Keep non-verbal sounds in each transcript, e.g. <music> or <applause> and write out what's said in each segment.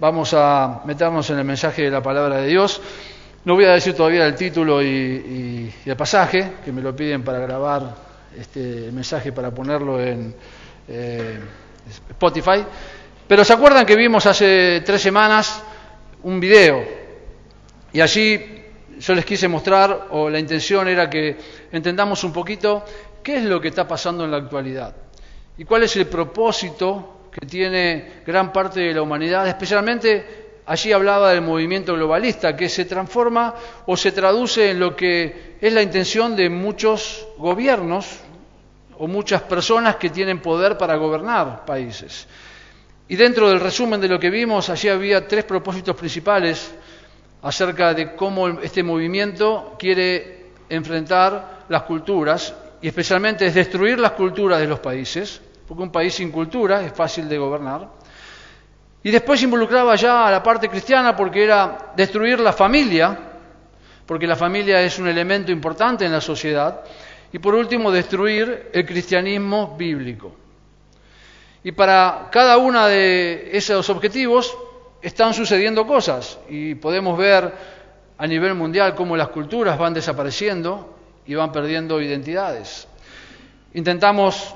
Vamos a meternos en el mensaje de la palabra de Dios. No voy a decir todavía el título y, el pasaje, que me lo piden para grabar este mensaje para ponerlo en eh, Spotify. Pero ¿se acuerdan que vimos hace tres semanas un video? Y allí yo les quise mostrar, o la intención era que entendamos un poquito qué es lo que está pasando en la actualidad y cuál es el propósito que tiene gran parte de la humanidad, especialmente allí hablaba del movimiento globalista, que se transforma o se traduce en lo que es la intención de muchos gobiernos o muchas personas que tienen poder para gobernar países. Y dentro del resumen de lo que vimos, allí había tres propósitos principales acerca de cómo este movimiento quiere enfrentar las culturas, y especialmente es destruir las culturas de los países, porque un país sin cultura es fácil de gobernar. Y después involucraba ya a la parte cristiana porque era destruir la familia, porque la familia es un elemento importante en la sociedad. Y por último, destruir el cristianismo bíblico. Y para cada uno de esos objetivos están sucediendo cosas y podemos ver a nivel mundial cómo las culturas van desapareciendo y van perdiendo identidades. Intentamos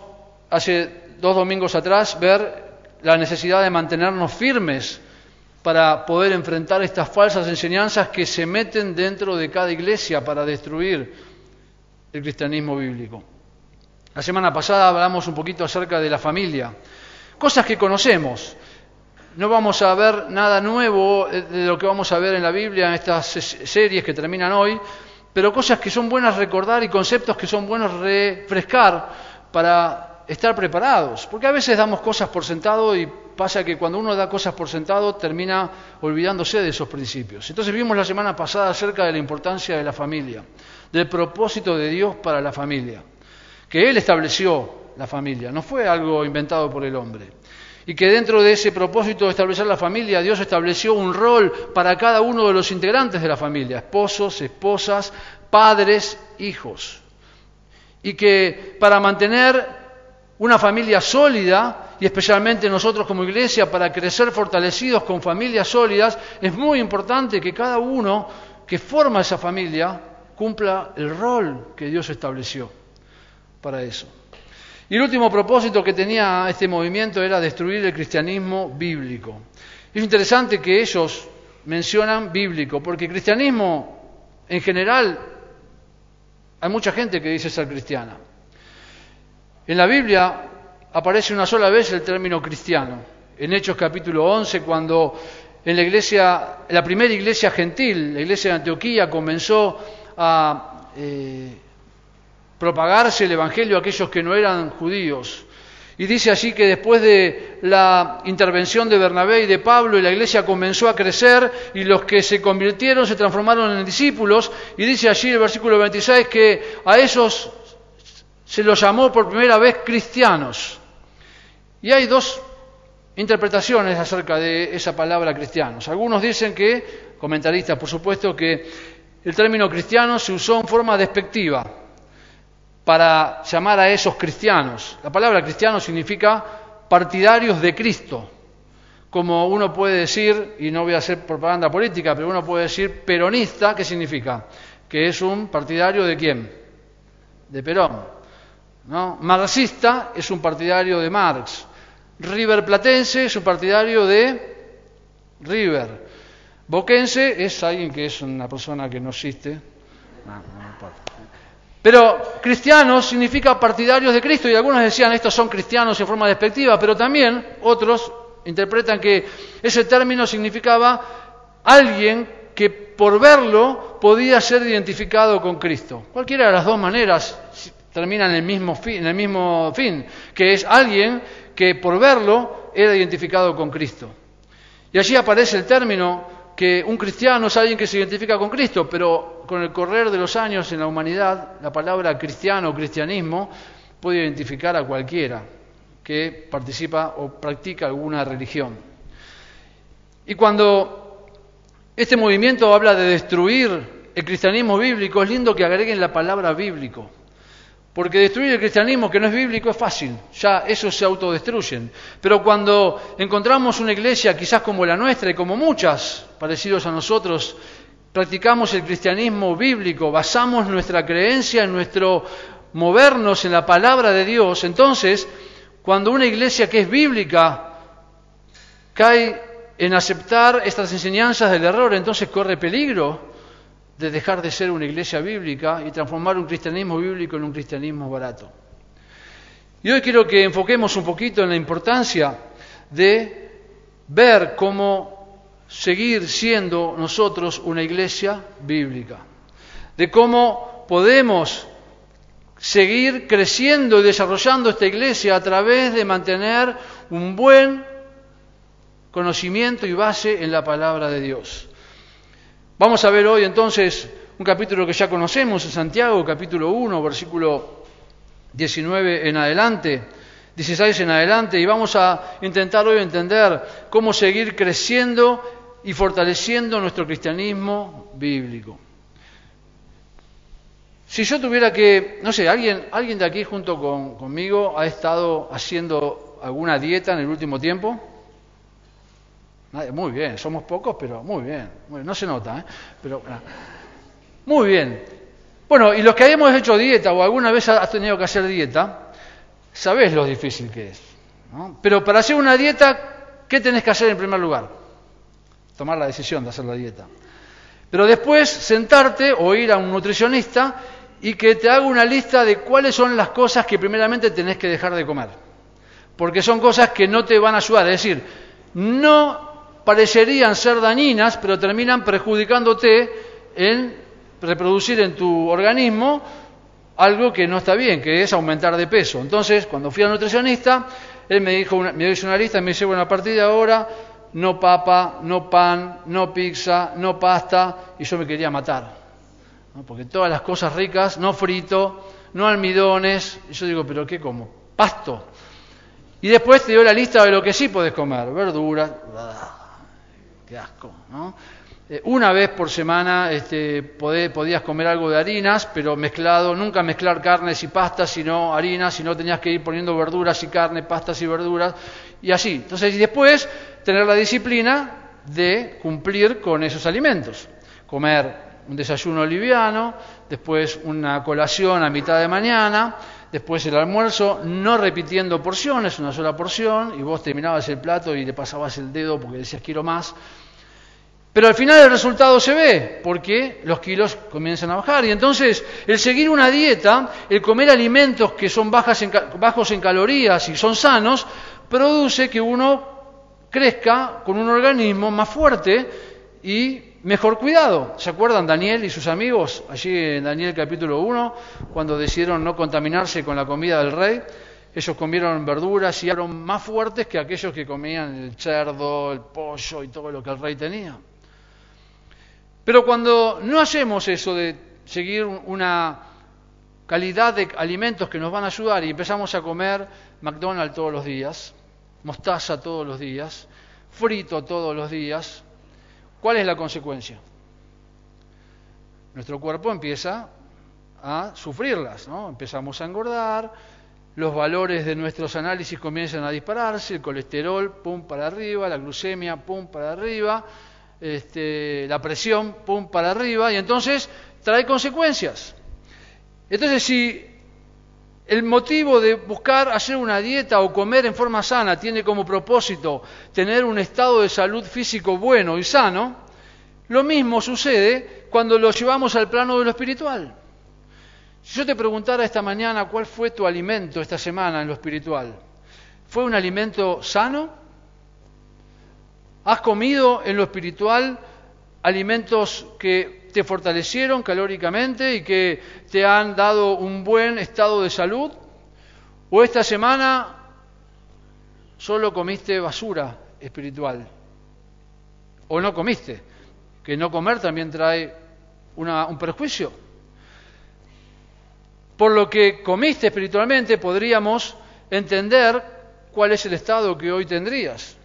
hace dos domingos atrás ver la necesidad de mantenernos firmes para poder enfrentar estas falsas enseñanzas que se meten dentro de cada iglesia para destruir el cristianismo bíblico. La semana pasada hablamos un poquito acerca de la familia, cosas que conocemos. No vamos a ver nada nuevo de lo que vamos a ver en la Biblia en estas series que terminan hoy, pero cosas que son buenas recordar y conceptos que son buenos refrescar para estar preparados, porque a veces damos cosas por sentado y pasa que cuando uno da cosas por sentado termina olvidándose de esos principios. Entonces vimos la semana pasada acerca de la importancia de la familia, del propósito de Dios para la familia, que Él estableció la familia, no fue algo inventado por el hombre. Y que dentro de ese propósito de establecer la familia, Dios estableció un rol para cada uno de los integrantes de la familia, esposos, esposas, padres, hijos. Y que para mantener una familia sólida, y especialmente nosotros como iglesia, para crecer fortalecidos con familias sólidas, es muy importante que cada uno que forma esa familia cumpla el rol que Dios estableció para eso. Y el último propósito que tenía este movimiento era destruir el cristianismo bíblico. Es interesante que ellos mencionan bíblico, porque cristianismo en general, hay mucha gente que dice ser cristiana. En la Biblia aparece una sola vez el término cristiano. En Hechos capítulo 11, cuando en la iglesia, la primera iglesia gentil, la iglesia de Antioquía, comenzó a eh, propagarse el evangelio a aquellos que no eran judíos. Y dice así que después de la intervención de Bernabé y de Pablo, y la iglesia comenzó a crecer y los que se convirtieron se transformaron en discípulos. Y dice allí el versículo 26 que a esos se los llamó por primera vez cristianos. Y hay dos interpretaciones acerca de esa palabra cristianos. Algunos dicen que, comentaristas por supuesto, que el término cristiano se usó en forma despectiva para llamar a esos cristianos. La palabra cristiano significa partidarios de Cristo. Como uno puede decir, y no voy a hacer propaganda política, pero uno puede decir peronista, ¿qué significa? Que es un partidario de quién? De Perón. ¿No? Marxista es un partidario de Marx. River Platense es un partidario de River. Boquense es alguien que es una persona que no existe. pero cristianos significa partidarios de Cristo y algunos decían estos son cristianos en forma despectiva, pero también otros interpretan que ese término significaba alguien que por verlo podía ser identificado con Cristo. Cualquiera de las dos maneras termina en el mismo fin, en el mismo fin que es alguien que por verlo era identificado con Cristo. Y allí aparece el término que un cristiano es alguien que se identifica con Cristo, pero con el correr de los años en la humanidad, la palabra cristiano o cristianismo puede identificar a cualquiera que participa o practica alguna religión. Y cuando este movimiento habla de destruir el cristianismo bíblico, es lindo que agreguen la palabra bíblico Porque destruir el cristianismo que no es bíblico es fácil, ya esos se autodestruyen. Pero cuando encontramos una iglesia quizás como la nuestra y como muchas parecidos a nosotros, practicamos el cristianismo bíblico, basamos nuestra creencia en nuestro movernos en la palabra de Dios, entonces cuando una iglesia que es bíblica cae en aceptar estas enseñanzas del error, entonces corre peligro de dejar de ser una iglesia bíblica y transformar un cristianismo bíblico en un cristianismo barato. Y hoy quiero que enfoquemos un poquito en la importancia de ver cómo seguir siendo nosotros una iglesia bíblica, de cómo podemos seguir creciendo y desarrollando esta iglesia a través de mantener un buen conocimiento y base en la palabra de Dios. Vamos a ver hoy entonces un capítulo que ya conocemos, en Santiago, capítulo 1, versículo 19 en adelante, 16 en adelante, y vamos a intentar hoy entender cómo seguir creciendo y fortaleciendo nuestro cristianismo bíblico. Si yo tuviera que, no sé, alguien, alguien de aquí junto conmigo ha estado haciendo alguna dieta en el último tiempo. Muy bien, somos pocos, pero muy bien. no se nota, ¿eh? Pero, muy bien. Bueno, y los que hemos hecho dieta o alguna vez has tenido que hacer dieta, sabés lo difícil que es. Pero para hacer una dieta, ¿qué tenés que hacer en primer lugar? Tomar la decisión de hacer la dieta. Pero después sentarte o ir a un nutricionista y que te haga una lista de cuáles son las cosas que primeramente tenés que dejar de comer. Porque son cosas que no te van a ayudar. Es decir, no parecerían ser dañinas, pero terminan perjudicándote en reproducir en tu organismo algo que no está bien, que es aumentar de peso. Entonces, cuando fui al nutricionista, él me dijo, me hizo una lista y me dice, bueno, a partir de ahora, no papa, no pan, no pizza, no pasta, y yo me quería matar. Porque todas las cosas ricas, no frito, no almidones, y yo digo, pero ¿qué como? Pasto. Y después te dio la lista de lo que sí puedes comer, verduras, asco, ¿no? Eh, una vez por semana este, podías comer algo de harinas, pero mezclado, nunca mezclar carnes y pastas, sino harinas, sino tenías que ir poniendo verduras y carne, pastas y verduras, y así. Entonces, y después tener la disciplina de cumplir con esos alimentos. Comer un desayuno liviano, después una colación a mitad de mañana, después el almuerzo, no repitiendo porciones, una sola porción, y vos terminabas el plato y le pasabas el dedo porque decías quiero más. Pero al final el resultado se ve, porque los kilos comienzan a bajar. Y entonces el seguir una dieta, el comer alimentos que son bajos en calorías y son sanos, produce que uno crezca con un organismo más fuerte y mejor cuidado. ¿Se acuerdan Daniel y sus amigos allí en Daniel capítulo 1, cuando decidieron no contaminarse con la comida del rey? Ellos comieron verduras y eran más fuertes que aquellos que comían el cerdo, el pollo y todo lo que el rey tenía. Pero cuando no hacemos eso de seguir una calidad de alimentos que nos van a ayudar y empezamos a comer McDonald's todos los días, mostaza todos los días, frito todos los días, ¿cuál es la consecuencia? Nuestro cuerpo empieza a sufrirlas, ¿no? Empezamos a engordar, los valores de nuestros análisis comienzan a dispararse, el colesterol, pum, para arriba, la glucemia, pum, para arriba, este, la presión, pum, para arriba, y entonces trae consecuencias. Entonces, si el motivo de buscar hacer una dieta o comer en forma sana tiene como propósito tener un estado de salud físico bueno y sano, lo mismo sucede cuando lo llevamos al plano de lo espiritual. Si yo te preguntara esta mañana cuál fue tu alimento esta semana en lo espiritual, ¿fue un alimento sano? ¿Has comido en lo espiritual alimentos que te fortalecieron calóricamente y que te han dado un buen estado de salud? ¿O esta semana solo comiste basura espiritual? ¿O no comiste? Que no comer también trae un perjuicio. Por lo que comiste espiritualmente podríamos entender cuál es el estado que hoy tendrías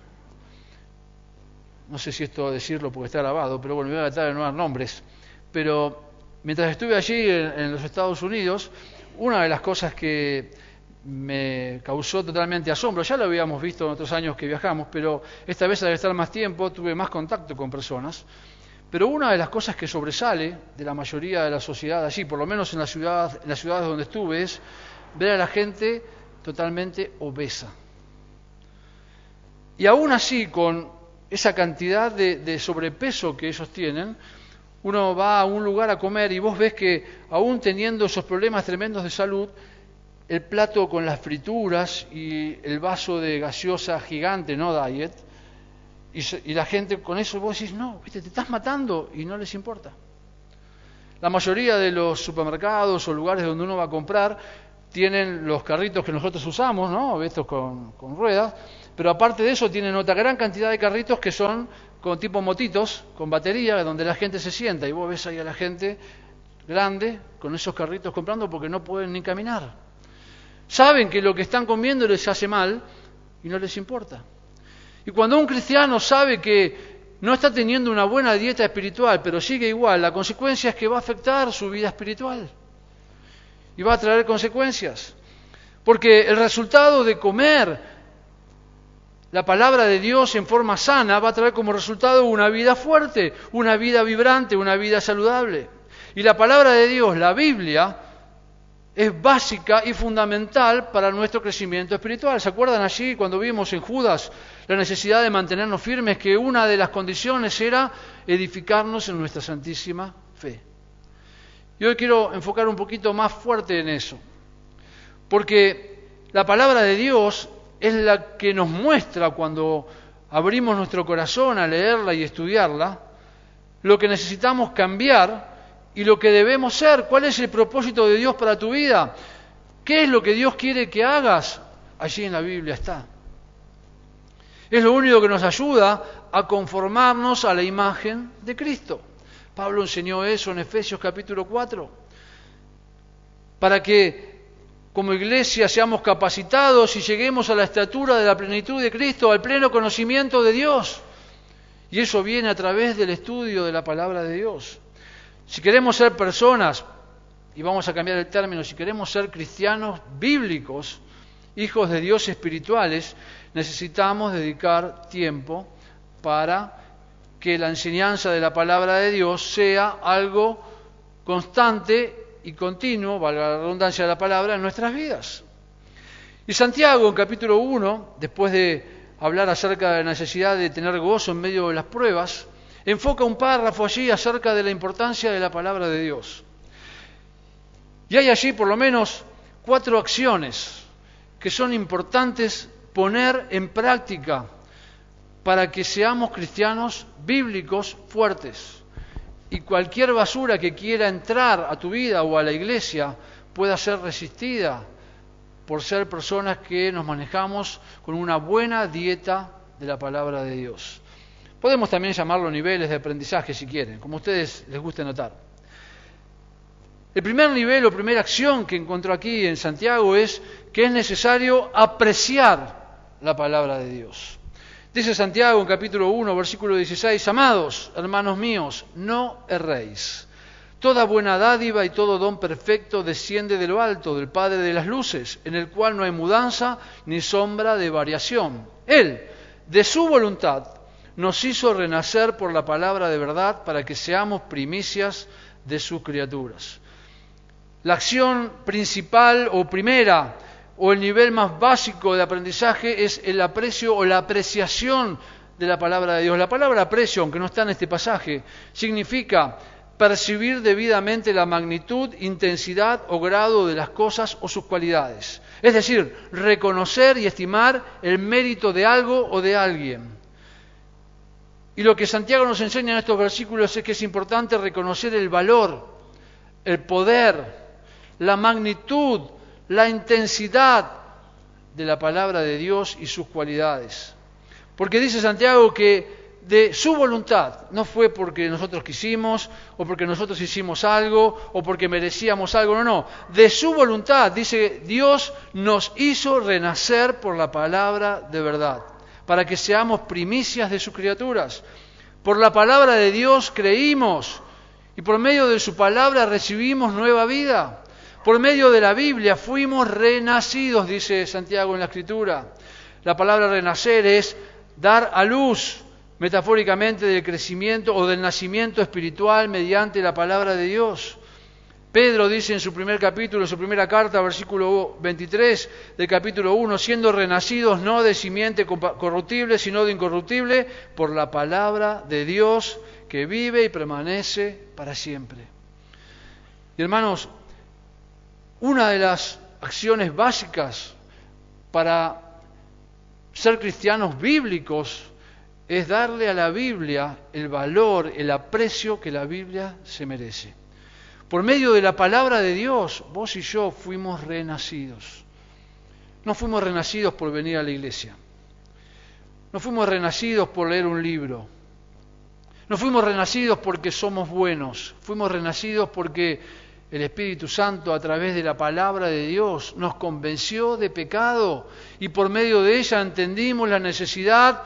no sé si esto decirlo porque está grabado, pero bueno, me voy a tratar de no dar nombres, pero mientras estuve allí en, los Estados Unidos, una de las cosas que me causó totalmente asombro, ya lo habíamos visto en otros años que viajamos, pero esta vez al estar más tiempo tuve más contacto con personas, pero una de las cosas que sobresale de la mayoría de la sociedad allí, por lo menos en, en las ciudades donde estuve, es ver a la gente totalmente obesa. Y aún así, con esa cantidad de, sobrepeso que ellos tienen, uno va a un lugar a comer y vos ves que aún teniendo esos problemas tremendos de salud, el plato con las frituras y el vaso de gaseosa gigante, no diet, y, la gente con eso vos decís, no, ¿viste? te estás matando y no les importa. La mayoría de los supermercados o lugares donde uno va a comprar tienen los carritos que nosotros usamos, ¿no? Estos con, con ruedas, pero aparte de eso tienen otra gran cantidad de carritos que son con tipo motitos, con batería, donde la gente se sienta y vos ves ahí a la gente grande con esos carritos comprando porque no pueden ni caminar. Saben que lo que están comiendo les hace mal y no les importa. Y cuando un cristiano sabe que no está teniendo una buena dieta espiritual, pero sigue igual, la consecuencia es que va a afectar su vida espiritual y va a traer consecuencias. Porque el resultado de comer la palabra de Dios en forma sana va a traer como resultado una vida fuerte, una vida vibrante, una vida saludable. Y la palabra de Dios, la Biblia, es básica y fundamental para nuestro crecimiento espiritual. ¿Se acuerdan allí cuando vimos en Judas la necesidad de mantenernos firmes, que una de las condiciones era edificarnos en nuestra santísima fe? Y hoy quiero enfocar un poquito más fuerte en eso, porque la palabra de Dios es la que nos muestra cuando abrimos nuestro corazón a leerla y estudiarla, lo que necesitamos cambiar y lo que debemos ser. ¿Cuál es el propósito de Dios para tu vida? ¿Qué es lo que Dios quiere que hagas? Allí en la Biblia está. Es lo único que nos ayuda a conformarnos a la imagen de Cristo. Pablo enseñó eso en Efesios capítulo 4. Para que como iglesia seamos capacitados y lleguemos a la estatura de la plenitud de Cristo, al pleno conocimiento de Dios. Y eso viene a través del estudio de la palabra de Dios. Si queremos ser personas, y vamos a cambiar el término, si queremos ser cristianos bíblicos, hijos de Dios espirituales, necesitamos dedicar tiempo para que la enseñanza de la palabra de Dios sea algo constante y continuo, valga la redundancia de la palabra, en nuestras vidas. Y Santiago, en capítulo 1, después de hablar acerca de la necesidad de tener gozo en medio de las pruebas, enfoca un párrafo allí acerca de la importancia de la palabra de Dios. Y hay allí por lo menos cuatro acciones que son importantes poner en práctica para que seamos cristianos bíblicos fuertes y cualquier basura que quiera entrar a tu vida o a la iglesia pueda ser resistida por ser personas que nos manejamos con una buena dieta de la palabra de Dios. Podemos también llamarlo niveles de aprendizaje si quieren, como a ustedes les guste notar. El primer nivel o primera acción que encontró aquí en Santiago es que es necesario apreciar la palabra de Dios. Dice Santiago en capítulo 1, versículo 16, Amados, hermanos míos, no erréis. Toda buena dádiva y todo don perfecto desciende de lo alto, del Padre de las Luces, en el cual no hay mudanza ni sombra de variación. Él, de su voluntad, nos hizo renacer por la palabra de verdad para que seamos primicias de sus criaturas. La acción principal o primera o el nivel más básico de aprendizaje es el aprecio o la apreciación de la palabra de Dios. La palabra aprecio, aunque no está en este pasaje, significa percibir debidamente la magnitud, intensidad o grado de las cosas o sus cualidades. Es decir, reconocer y estimar el mérito de algo o de alguien. Y lo que Santiago nos enseña en estos versículos es que es importante reconocer el valor, el poder, la magnitud la intensidad de la palabra de Dios y sus cualidades. Porque dice Santiago que de su voluntad, no fue porque nosotros quisimos o porque nosotros hicimos algo o porque merecíamos algo, no, no, de su voluntad, dice Dios nos hizo renacer por la palabra de verdad, para que seamos primicias de sus criaturas. Por la palabra de Dios creímos y por medio de su palabra recibimos nueva vida. Por medio de la Biblia fuimos renacidos, dice Santiago en la Escritura. La palabra renacer es dar a luz, metafóricamente, del crecimiento o del nacimiento espiritual mediante la palabra de Dios. Pedro dice en su primer capítulo, su primera carta, versículo 23 del capítulo 1, siendo renacidos no de simiente corruptible, sino de incorruptible, por la palabra de Dios que vive y permanece para siempre. Y hermanos, una de las acciones básicas para ser cristianos bíblicos es darle a la Biblia el valor, el aprecio que la Biblia se merece. Por medio de la palabra de Dios, vos y yo fuimos renacidos. No fuimos renacidos por venir a la iglesia. No fuimos renacidos por leer un libro. No fuimos renacidos porque somos buenos. Fuimos renacidos porque el Espíritu Santo a través de la palabra de Dios nos convenció de pecado y por medio de ella entendimos la necesidad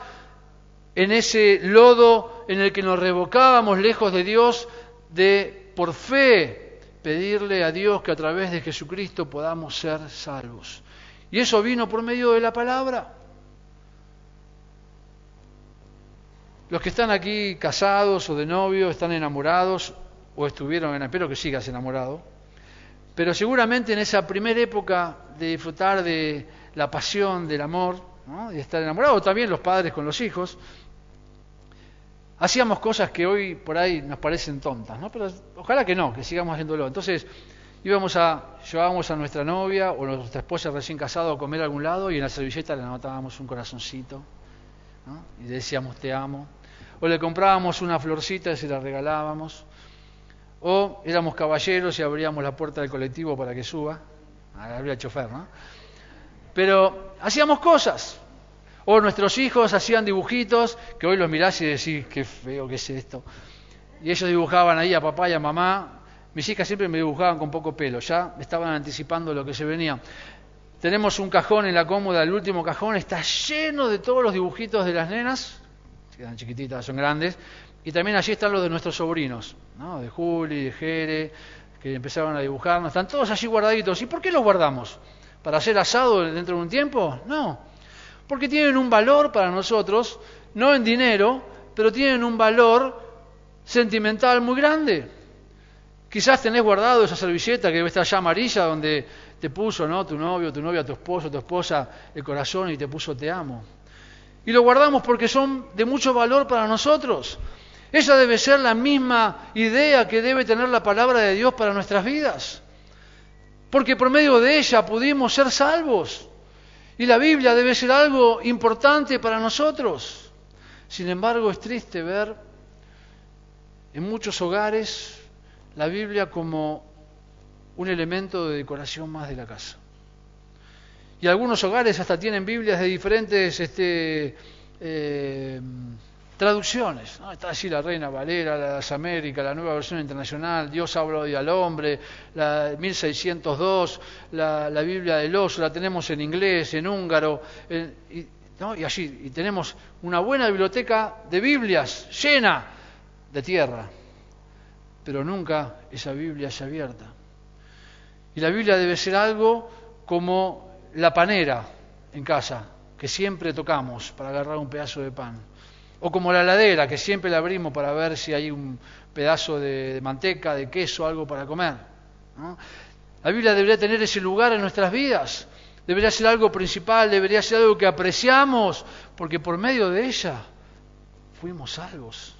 en ese lodo en el que nos revocábamos lejos de Dios de por fe pedirle a Dios que a través de Jesucristo podamos ser salvos. Y eso vino por medio de la palabra. Los que están aquí casados o de novio, están enamorados o estuvieron, en, espero que sigas enamorado, pero seguramente en esa primera época de disfrutar de la pasión, del amor, de estar enamorado, también los padres con los hijos, hacíamos cosas que hoy por ahí nos parecen tontas, ¿no? Pero ojalá que no, que sigamos haciéndolo. Entonces íbamos a, llevábamos a nuestra novia o nuestra esposa recién casada a comer a algún lado y en la servilleta le anotábamos un corazoncito ¿no? y le decíamos te amo. O le comprábamos una florcita y se la regalábamos. O éramos caballeros y abríamos la puerta del colectivo para que suba. Habría chofer, ¿no? Pero hacíamos cosas. O nuestros hijos hacían dibujitos, que hoy los mirás y decís, qué feo que es esto. Y ellos dibujaban ahí a papá y a mamá. Mis hijas siempre me dibujaban con poco pelo, ya estaban anticipando lo que se venía. Tenemos un cajón en la cómoda, el último cajón está lleno de todos los dibujitos de las nenas, quedan chiquititas, son grandes, y también allí están los de nuestros sobrinos, ¿no? de Juli, de Jere, que empezaron a dibujarnos, están todos allí guardaditos. ¿Y por qué los guardamos? ¿Para hacer asado dentro de un tiempo? No, porque tienen un valor para nosotros, no en dinero, pero tienen un valor sentimental muy grande. Quizás tenés guardado esa servilleta que debe estar ya amarilla donde te puso ¿no? tu novio, tu novia, tu esposo, tu esposa el corazón y te puso te amo. Y lo guardamos porque son de mucho valor para nosotros. Esa debe ser la misma idea que debe tener la palabra de Dios para nuestras vidas. Porque por medio de ella pudimos ser salvos. Y la Biblia debe ser algo importante para nosotros. Sin embargo, es triste ver en muchos hogares la Biblia como un elemento de decoración más de la casa. Y algunos hogares hasta tienen Biblias de diferentes este, eh, Traducciones, está así la Reina Valera, la las Américas, la nueva versión internacional, Dios habla hoy al hombre, la 1602, la, la Biblia del oso, la tenemos en inglés, en húngaro, y, y allí, y tenemos una buena biblioteca de Biblias llena de tierra, pero nunca esa Biblia es abierta. Y la Biblia debe ser algo como la panera en casa, que siempre tocamos para agarrar un pedazo de pan o como la heladera, que siempre la abrimos para ver si hay un pedazo de, manteca, de queso, algo para comer. La Biblia debería tener ese lugar en nuestras vidas. Debería ser algo principal, debería ser algo que apreciamos, porque por medio de ella fuimos salvos.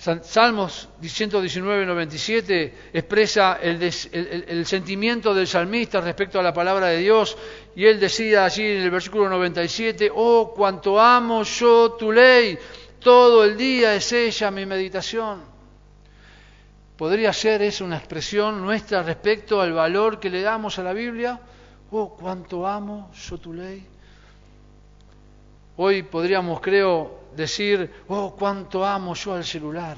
Salmos 119, 97 expresa el, sentimiento del salmista respecto a la palabra de Dios y él decía allí en el versículo 97, oh, cuanto amo yo tu ley, todo el día es ella mi meditación. ¿Podría ser eso una expresión nuestra respecto al valor que le damos a la Biblia? Oh, cuánto amo yo tu ley. Hoy podríamos, creo, decir, oh, cuánto amo yo al celular.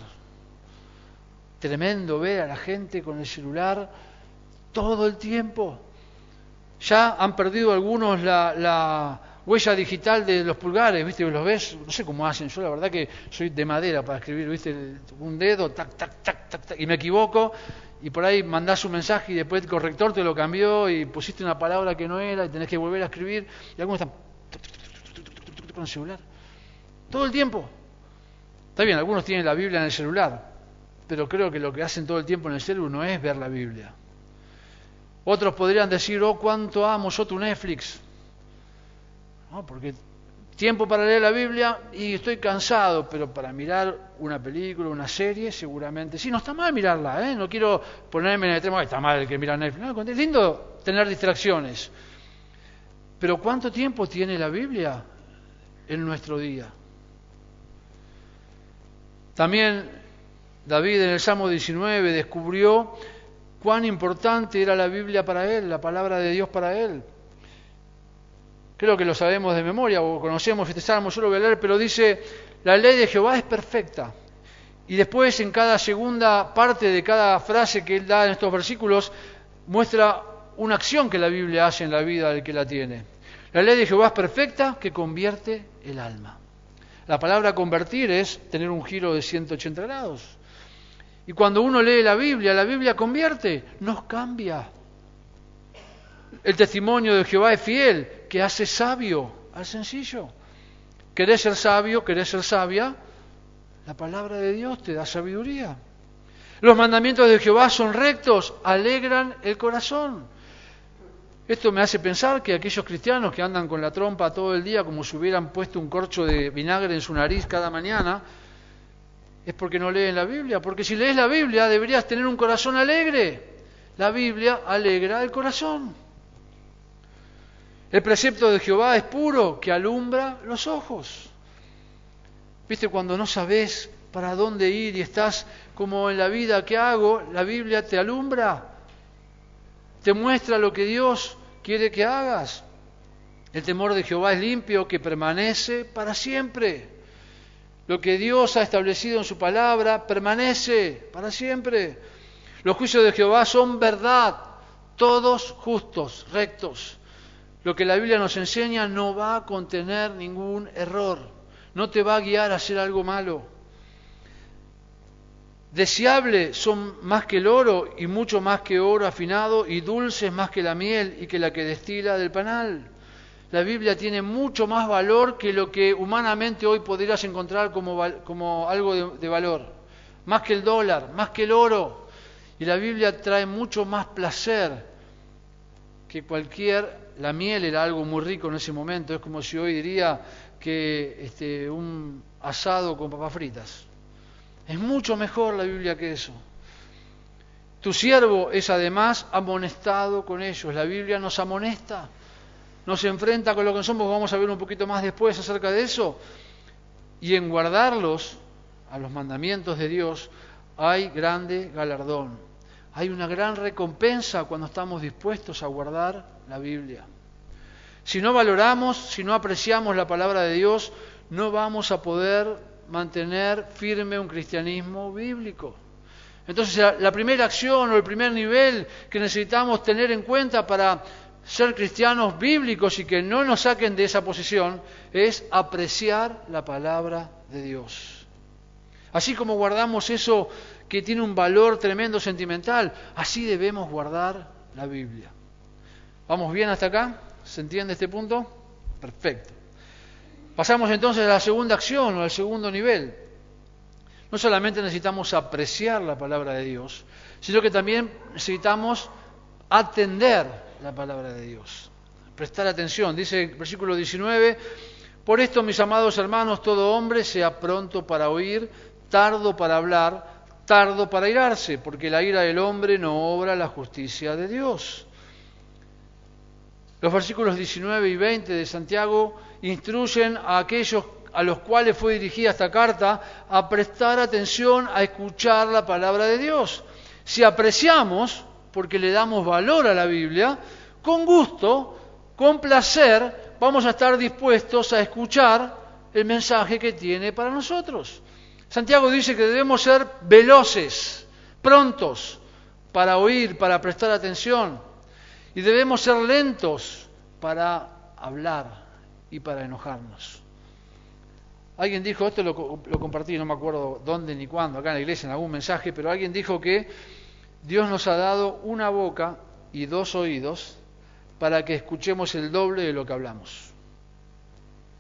Tremendo ver a la gente con el celular todo el tiempo. Ya han perdido algunos la, huella digital de los pulgares, ¿viste? ¿Los ves? No sé cómo hacen. Yo la verdad que soy de madera para escribir, ¿viste? Un dedo, tac, tac, tac, tac, tac, y me equivoco y por ahí mandás un mensaje y después el corrector te lo cambió y pusiste una palabra que no era y tenés que volver a escribir y algunos están con el celular. Todo el tiempo. Está bien, algunos tienen la Biblia en el celular, pero creo que lo que hacen todo el tiempo en el celular no es ver la Biblia. Otros podrían decir, oh, cuánto amo yo tu Netflix. No, porque tiempo para leer la Biblia y estoy cansado, pero para mirar una película, una serie, seguramente. Sí, no está mal mirarla, ¿eh? No quiero ponerme en el extremo, está mal el que mira Netflix. Es lindo tener distracciones. Pero ¿cuánto tiempo tiene la Biblia en nuestro día? También David en el Salmo 19 descubrió cuán importante era la Biblia para él, la palabra de Dios para él. Creo que lo sabemos de memoria o conocemos este salmo, yo lo voy a leer, pero dice, la ley de Jehová es perfecta. Y después en cada segunda parte de cada frase que él da en estos versículos, muestra una acción que la Biblia hace en la vida del que la tiene. La ley de Jehová es perfecta que convierte el alma. La palabra convertir es tener un giro de 180 grados. Y cuando uno lee la Biblia, la Biblia convierte, nos cambia. El testimonio de Jehová es fiel, que hace sabio al sencillo. ¿Querés ser sabio? ¿Querés ser sabia? La palabra de Dios te da sabiduría. Los mandamientos de Jehová son rectos, alegran el corazón. Esto me hace pensar que aquellos cristianos que andan con la trompa todo el día como si hubieran puesto un corcho de vinagre en su nariz cada mañana, es porque no leen la Biblia. Porque si lees la Biblia deberías tener un corazón alegre. La Biblia alegra el corazón. El precepto de Jehová es puro, que alumbra los ojos. ¿Viste cuando no sabes para dónde ir y estás como en la vida que hago? La Biblia te alumbra, te muestra lo que Dios quiere que hagas. El temor de Jehová es limpio, que permanece para siempre. Lo que Dios ha establecido en su palabra permanece para siempre. Los juicios de Jehová son verdad, todos justos, rectos. Lo que la Biblia nos enseña no va a contener ningún error, no te va a guiar a hacer algo malo. Deseable son más que el oro y mucho más que oro afinado y dulces más que la miel y que la que destila del panal la Biblia tiene mucho más valor que lo que humanamente hoy podrías encontrar como, algo de, de valor. Más que el dólar, más que el oro. Y la Biblia trae mucho más placer que cualquier... La miel era algo muy rico en ese momento. Es como si hoy diría que este, un asado con papas fritas. Es mucho mejor la Biblia que eso. Tu siervo es además amonestado con ellos. La Biblia nos amonesta nos enfrenta con lo que somos, vamos a ver un poquito más después acerca de eso, y en guardarlos a los mandamientos de Dios hay grande galardón, hay una gran recompensa cuando estamos dispuestos a guardar la Biblia. Si no valoramos, si no apreciamos la palabra de Dios, no vamos a poder mantener firme un cristianismo bíblico. Entonces, la primera acción o el primer nivel que necesitamos tener en cuenta para ser cristianos bíblicos y que no nos saquen de esa posición es apreciar la palabra de Dios. Así como guardamos eso que tiene un valor tremendo sentimental, así debemos guardar la Biblia. ¿Vamos bien hasta acá? ¿Se entiende este punto? Perfecto. Pasamos entonces a la segunda acción o al segundo nivel. No solamente necesitamos apreciar la palabra de Dios, sino que también necesitamos atender la palabra de Dios. Prestar atención, dice el versículo 19, por esto mis amados hermanos, todo hombre sea pronto para oír, tardo para hablar, tardo para irarse, porque la ira del hombre no obra la justicia de Dios. Los versículos 19 y 20 de Santiago instruyen a aquellos a los cuales fue dirigida esta carta a prestar atención, a escuchar la palabra de Dios. Si apreciamos porque le damos valor a la Biblia, con gusto, con placer, vamos a estar dispuestos a escuchar el mensaje que tiene para nosotros. Santiago dice que debemos ser veloces, prontos para oír, para prestar atención, y debemos ser lentos para hablar y para enojarnos. Alguien dijo, esto lo, compartí, no me acuerdo dónde ni cuándo, acá en la iglesia, en algún mensaje, pero alguien dijo que Dios nos ha dado una boca y dos oídos para que escuchemos el doble de lo que hablamos.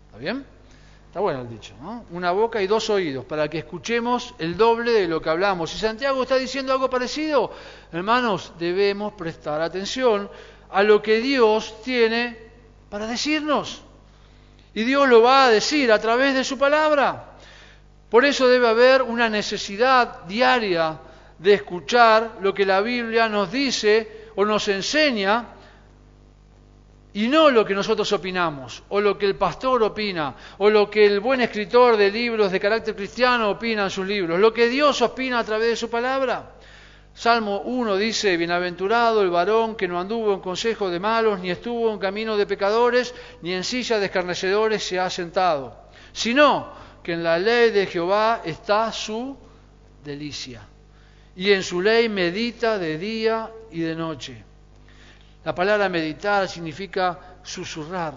¿Está bien? Está bueno el dicho, ¿no? Una boca y dos oídos para que escuchemos el doble de lo que hablamos. Si Santiago está diciendo algo parecido, hermanos, debemos prestar atención a lo que Dios tiene para decirnos. Y Dios lo va a decir a través de su palabra. Por eso debe haber una necesidad diaria de escuchar lo que la Biblia nos dice o nos enseña y no lo que nosotros opinamos, o lo que el pastor opina, o lo que el buen escritor de libros de carácter cristiano opina en sus libros, lo que Dios opina a través de su palabra. Salmo 1 dice, Bienaventurado el varón que no anduvo en consejo de malos, ni estuvo en camino de pecadores, ni en silla de escarnecedores se ha sentado, sino que en la ley de Jehová está su delicia, y en su ley medita de día y de noche. La palabra meditar significa susurrar,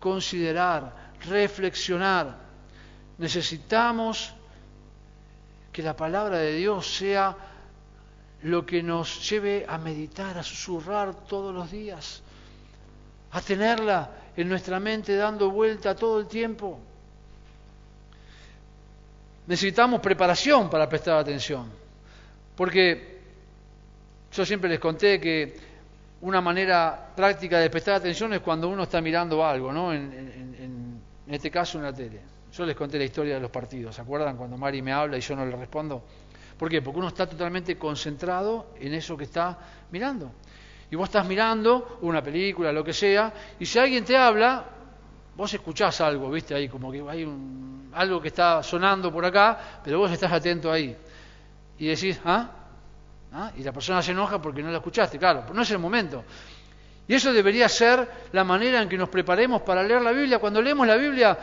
considerar, reflexionar. Necesitamos que la palabra de Dios sea lo que nos lleve a meditar, a susurrar todos los días, a tenerla en nuestra mente dando vuelta todo el tiempo. Necesitamos preparación para prestar atención, porque yo siempre les conté que una manera práctica de prestar atención es cuando uno está mirando algo, ¿no? En, este caso en la tele. Yo les conté la historia de los partidos, ¿se acuerdan? Cuando Mari me habla y yo no le respondo. ¿Por qué? Porque uno está totalmente concentrado en eso que está mirando. Y vos estás mirando una película, lo que sea, y si alguien te habla, vos escuchás algo, ¿viste? Ahí como que hay algo que está sonando por acá, pero vos estás atento ahí. Y decís, ¿ah? ¿Ah? Y la persona se enoja porque no la escuchaste, claro, pero no es el momento. Y eso debería ser la manera en que nos preparemos para leer la Biblia. Cuando leemos la Biblia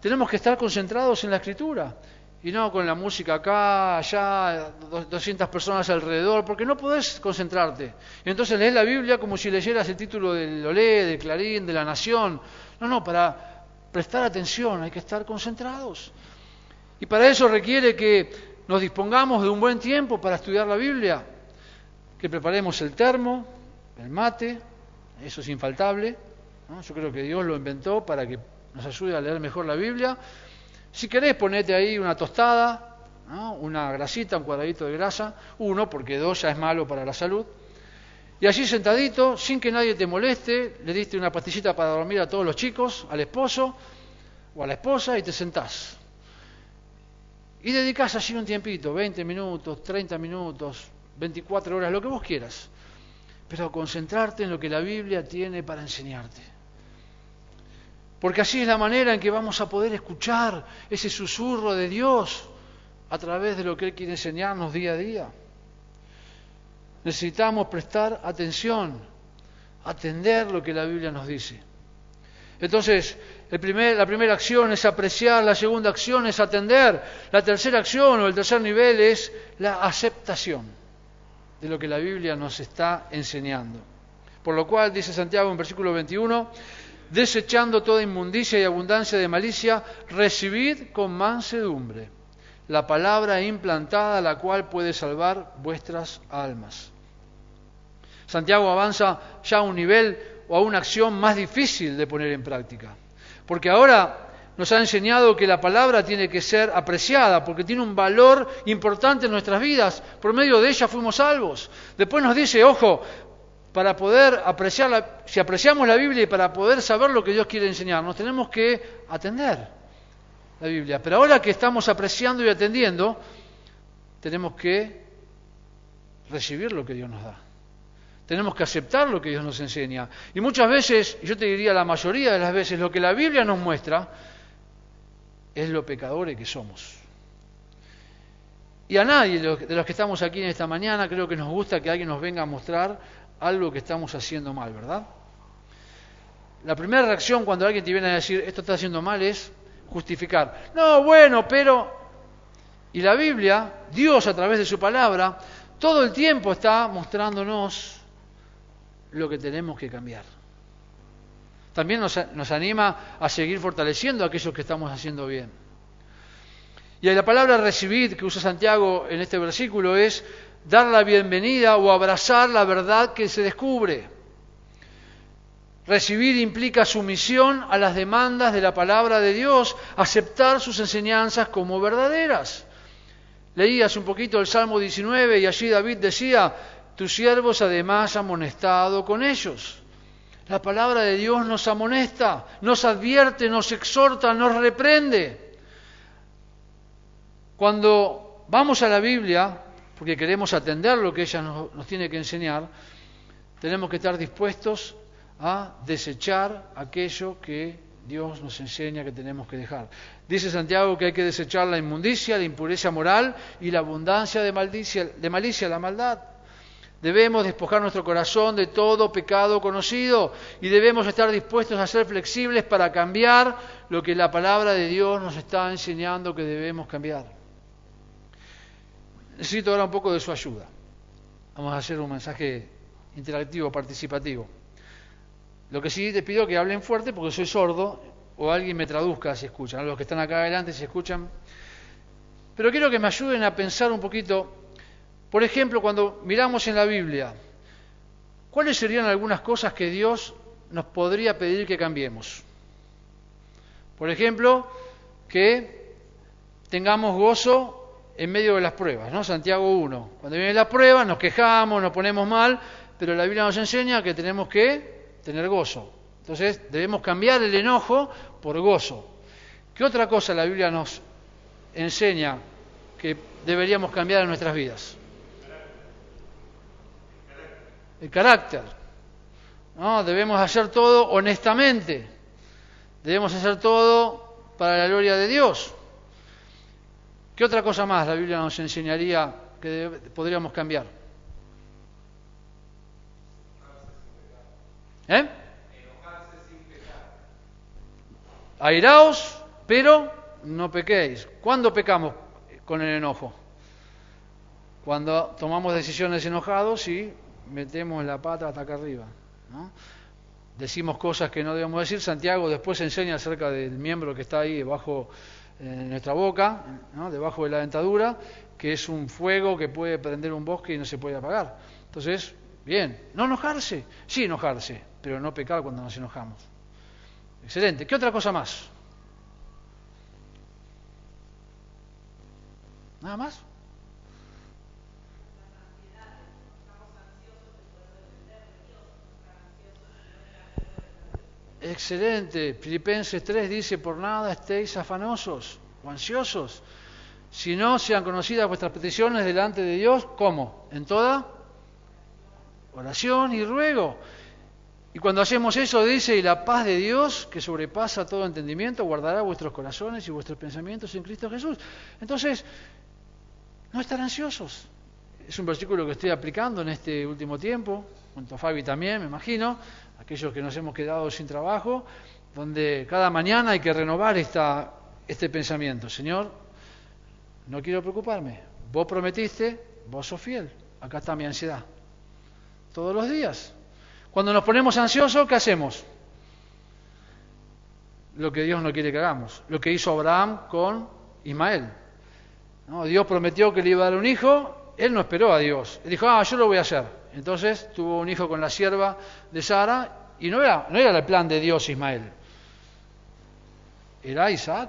tenemos que estar concentrados en la escritura y no con la música acá, allá, 200 personas alrededor, porque no podés concentrarte. Y entonces lees la Biblia como si leyeras el título del Olé, de Clarín, de La Nación. No, no, para prestar atención hay que estar concentrados. Y para eso requiere que nos dispongamos de un buen tiempo para estudiar la Biblia que preparemos el termo, el mate, eso es infaltable. Yo creo que Dios lo inventó para que nos ayude a leer mejor la Biblia. Si querés, ponete ahí una tostada, una grasita, un cuadradito de grasa, uno, porque dos ya es malo para la salud. Y allí sentadito, sin que nadie te moleste, le diste una pastillita para dormir a todos los chicos, al esposo o a la esposa, y te sentás. Y dedicás allí un tiempito, 20 minutos, 30 minutos, 24 horas, lo que vos quieras, pero concentrarte en lo que la Biblia tiene para enseñarte. Porque así es la manera en que vamos a poder escuchar ese susurro de Dios a través de lo que Él quiere enseñarnos día a día. Necesitamos prestar atención, atender lo que la Biblia nos dice. Entonces, la primera acción es apreciar, la segunda acción es atender, la tercera acción o el tercer nivel es la aceptación de lo que la Biblia nos está enseñando. Por lo cual, dice Santiago en versículo 21, desechando toda inmundicia y abundancia de malicia, recibid con mansedumbre la palabra implantada, la cual puede salvar vuestras almas. Santiago avanza ya a un nivel o a una acción más difícil de poner en práctica, porque ahora nos ha enseñado que la palabra tiene que ser apreciada porque tiene un valor importante en nuestras vidas. Por medio de ella fuimos salvos. Después nos dice, ojo, para poder apreciarla, si apreciamos la Biblia y para poder saber lo que Dios quiere enseñarnos, tenemos que atender la Biblia. Pero ahora que estamos apreciando y atendiendo, tenemos que recibir lo que Dios nos da. Tenemos que aceptar lo que Dios nos enseña. Y muchas veces, yo te diría la mayoría de las veces, lo que la Biblia nos muestra es lo pecadores que somos. Y a nadie de los que estamos aquí en esta mañana creo que nos gusta que alguien nos venga a mostrar algo que estamos haciendo mal, ¿verdad? La primera reacción cuando alguien te viene a decir esto está haciendo mal es justificar. No, bueno, pero... Y la Biblia, Dios a través de su palabra, todo el tiempo está mostrándonos lo que tenemos que cambiar también nos, anima a seguir fortaleciendo aquellos que estamos haciendo bien. Y la palabra recibir que usa Santiago en este versículo es dar la bienvenida o abrazar la verdad que se descubre. Recibir implica sumisión a las demandas de la palabra de Dios, aceptar sus enseñanzas como verdaderas. Leías un poquito el Salmo 19 y allí David decía, tus siervos además amonestado con ellos. La palabra de Dios nos amonesta, nos advierte, nos exhorta, nos reprende. Cuando vamos a la Biblia, porque queremos atender lo que ella nos, tiene que enseñar, tenemos que estar dispuestos a desechar aquello que Dios nos enseña que tenemos que dejar. Dice Santiago que hay que desechar la inmundicia, la impureza moral y la abundancia de, maldicia, de malicia, la maldad. Debemos despojar nuestro corazón de todo pecado conocido y debemos estar dispuestos a ser flexibles para cambiar lo que la palabra de Dios nos está enseñando que debemos cambiar. Necesito ahora un poco de su ayuda. Vamos a hacer un mensaje interactivo, participativo. Lo que sí te pido que hablen fuerte porque soy sordo o alguien me traduzca si escuchan. Los que están acá adelante si escuchan. Pero quiero que me ayuden a pensar un poquito. Por ejemplo, cuando miramos en la Biblia, ¿cuáles serían algunas cosas que Dios nos podría pedir que cambiemos? Por ejemplo, que tengamos gozo en medio de las pruebas, ¿no? Santiago 1. Cuando vienen las pruebas nos quejamos, nos ponemos mal, pero la Biblia nos enseña que tenemos que tener gozo. Entonces debemos cambiar el enojo por gozo. ¿Qué otra cosa la Biblia nos enseña que deberíamos cambiar en nuestras vidas? El carácter. ¿no? Debemos hacer todo honestamente. Debemos hacer todo para la gloria de Dios. ¿Qué otra cosa más la Biblia nos enseñaría que podríamos cambiar? ¿Eh? Airaos, pero no pequéis. ¿Cuándo pecamos con el enojo? Cuando tomamos decisiones enojados y metemos la pata hasta acá arriba. Decimos cosas que no debemos decir. Santiago después enseña acerca del miembro que está ahí debajo en nuestra boca, debajo de la dentadura, que es un fuego que puede prender un bosque y no se puede apagar. Entonces, bien, no enojarse, sí enojarse, pero no pecar cuando nos enojamos. Excelente. ¿Qué otra cosa más? ¿Nada más? Excelente. Filipenses 3 dice, por nada estéis afanosos o ansiosos, si no sean conocidas vuestras peticiones delante de Dios, ¿cómo? En toda oración y ruego. Y cuando hacemos eso, dice, y la paz de Dios, que sobrepasa todo entendimiento, guardará vuestros corazones y vuestros pensamientos en Cristo Jesús. Entonces, no estar ansiosos. Es un versículo que estoy aplicando en este último tiempo, junto a Fabi también, me imagino, aquellos que nos hemos quedado sin trabajo, donde cada mañana hay que renovar esta, este pensamiento. Señor, no quiero preocuparme. Vos prometiste, vos sos fiel. Acá está mi ansiedad. Todos los días. Cuando nos ponemos ansiosos, ¿qué hacemos? Lo que Dios no quiere que hagamos. Lo que hizo Abraham con Ismael. Dios prometió que le iba a dar un hijo, él no esperó a Dios. Él dijo, ah, yo lo voy a hacer. Entonces tuvo un hijo con la sierva de Sara y no era, no era el plan de Dios Ismael. Era Isaac,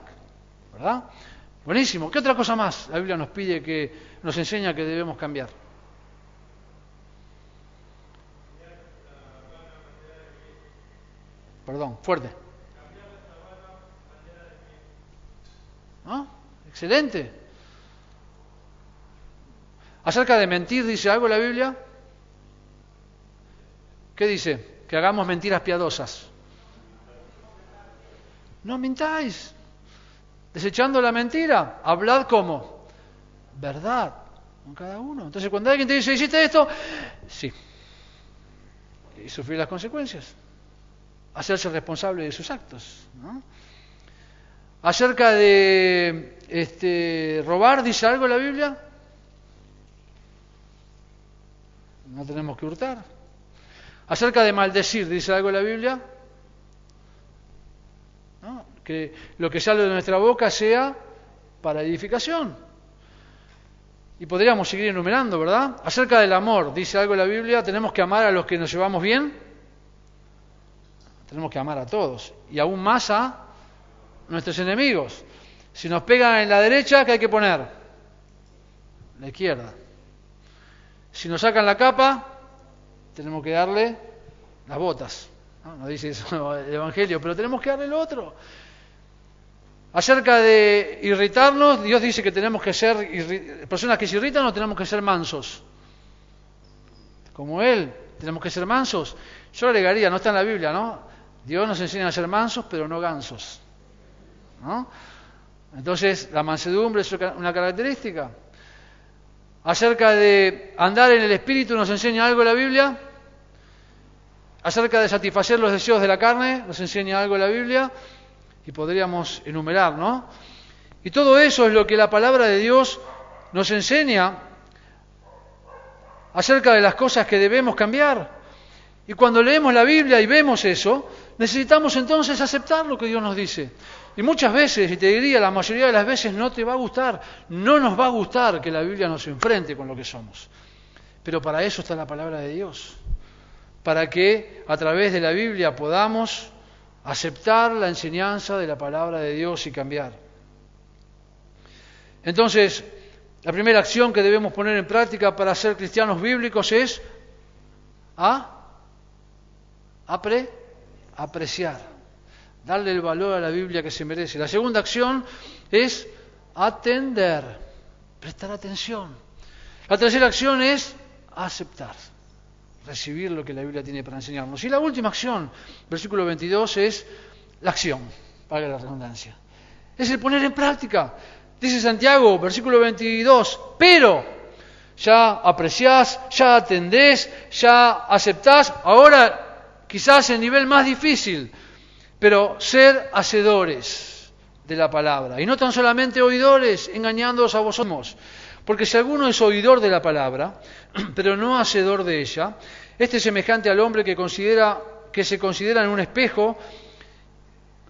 ¿verdad? Buenísimo. ¿Qué otra cosa más la Biblia nos pide que nos enseña que debemos cambiar? Perdón, fuerte. ¿Ah? Excelente. Acerca de mentir, ¿dice algo la Biblia? ¿Qué dice? Que hagamos mentiras piadosas. No mintáis. Desechando la mentira, hablad como verdad con cada uno. Entonces, cuando alguien te dice, ¿hiciste esto? Sí. Y sufrir las consecuencias hacerse responsable de sus actos. Acerca de este, robar, ¿dice algo la Biblia? No tenemos que hurtar. Acerca de maldecir, ¿dice algo la Biblia? Que lo que sale de nuestra boca sea para edificación. Y podríamos seguir enumerando, ¿verdad? Acerca del amor, dice algo la Biblia, tenemos que amar a los que nos llevamos bien. Tenemos que amar a todos. Y aún más a nuestros enemigos. Si nos pegan en la derecha, ¿qué hay que poner? La izquierda. Si nos sacan la capa, tenemos que darle las botas. No, dice eso <laughs> el Evangelio, pero tenemos que darle el otro. Acerca de irritarnos, Dios dice que tenemos que ser, personas que se irritan no tenemos que ser mansos. Como Él, tenemos que ser mansos. Yo agregaría, no está en la Biblia, ¿no? Dios nos enseña a ser mansos, pero no gansos. Entonces, la mansedumbre es una característica. Acerca de andar en el Espíritu, ¿nos enseña algo la Biblia? Acerca de satisfacer los deseos de la carne, ¿nos enseña algo la Biblia? y podríamos enumerar, ¿no? Y todo eso es lo que la palabra de Dios nos enseña acerca de las cosas que debemos cambiar. Y cuando leemos la Biblia y vemos eso, necesitamos entonces aceptar lo que Dios nos dice. Y muchas veces, y te diría la mayoría de las veces, no te va a gustar, no nos va a gustar que la Biblia nos enfrente con lo que somos. Pero para eso está la palabra de Dios, para que a través de la Biblia podamos aceptar la enseñanza de la palabra de Dios y cambiar. Entonces, la primera acción que debemos poner en práctica para ser cristianos bíblicos es apreciar, darle el valor a la Biblia que se merece. La segunda acción es atender, prestar atención. La tercera acción es aceptar recibir lo que la Biblia tiene para enseñarnos. Y la última acción, versículo 22, es la acción, para la redundancia. Es el poner en práctica. Dice Santiago, versículo 22, pero ya apreciás, ya atendés, ya aceptás, ahora quizás en nivel más difícil, pero ser hacedores de la palabra. Y no tan solamente oidores, engañándoos a vosotros. Porque si alguno es oidor de la palabra, <clears throat> pero no hacedor de ella, este es semejante al hombre que, considera, que se considera en un espejo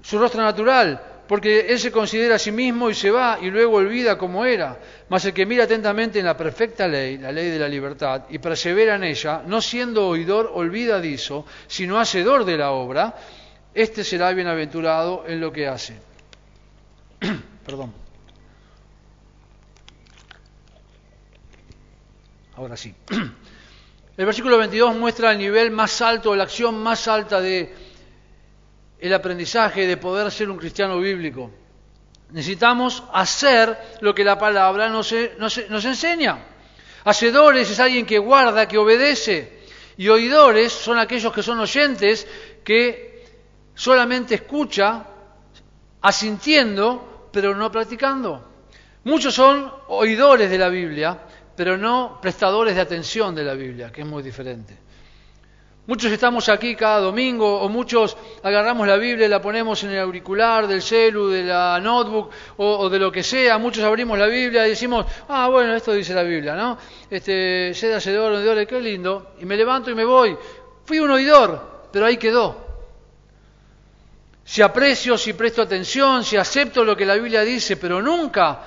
su rostro natural, porque él se considera a sí mismo y se va y luego olvida como era. Mas el que mira atentamente en la perfecta ley, la ley de la libertad, y persevera en ella, no siendo oidor olvidadizo, sino hacedor de la obra, este será bienaventurado en lo que hace. <clears throat> Perdón. Ahora sí. <clears throat> El versículo 22 muestra el nivel más alto, la acción más alta de el aprendizaje de poder ser un cristiano bíblico. Necesitamos hacer lo que la palabra nos, nos enseña. Hacedores es alguien que guarda, que obedece. Y oidores son aquellos que son oyentes, que solamente escucha, asintiendo, pero no practicando. Muchos son oidores de la Biblia, pero no prestadores de atención de la Biblia, que es muy diferente. Muchos estamos aquí cada domingo o muchos agarramos la Biblia y la ponemos en el auricular del celu, de la notebook o, de lo que sea. Muchos abrimos la Biblia y decimos, ah, bueno, esto dice la Biblia, ¿no? Este, sed hacedor, oidor, qué lindo. Y me levanto y me voy. Fui un oidor, pero ahí quedó. Si aprecio, si presto atención, si acepto lo que la Biblia dice, pero nunca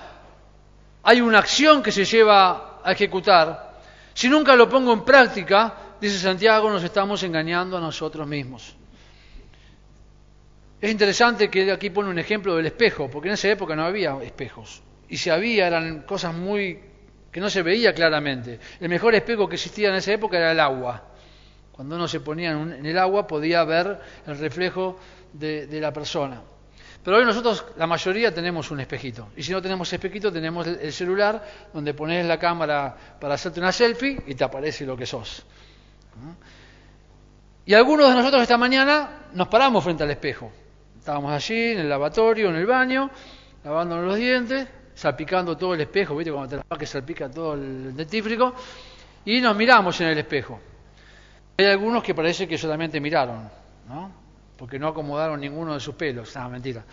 hay una acción que se lleva a ejecutar, si nunca lo pongo en práctica, dice Santiago, nos estamos engañando a nosotros mismos. Es interesante que aquí pone un ejemplo del espejo, porque en esa época no había espejos. Y si había, eran cosas muy que no se veía claramente. El mejor espejo que existía en esa época era el agua. Cuando uno se ponía en el agua podía ver el reflejo de la persona. Pero hoy nosotros, la mayoría, tenemos un espejito. Y si no tenemos espejito, tenemos el celular donde pones la cámara para hacerte una selfie y te aparece lo que sos. Y algunos de nosotros esta mañana nos paramos frente al espejo. Estábamos allí, en el lavatorio, en el baño, lavándonos los dientes, salpicando todo el espejo, ¿viste? Cuando te lavas que salpica todo el dentífrico. Y nos miramos en el espejo. Hay algunos que parece que solamente miraron, ¿no? Porque no acomodaron ninguno de sus pelos. Nada, mentira.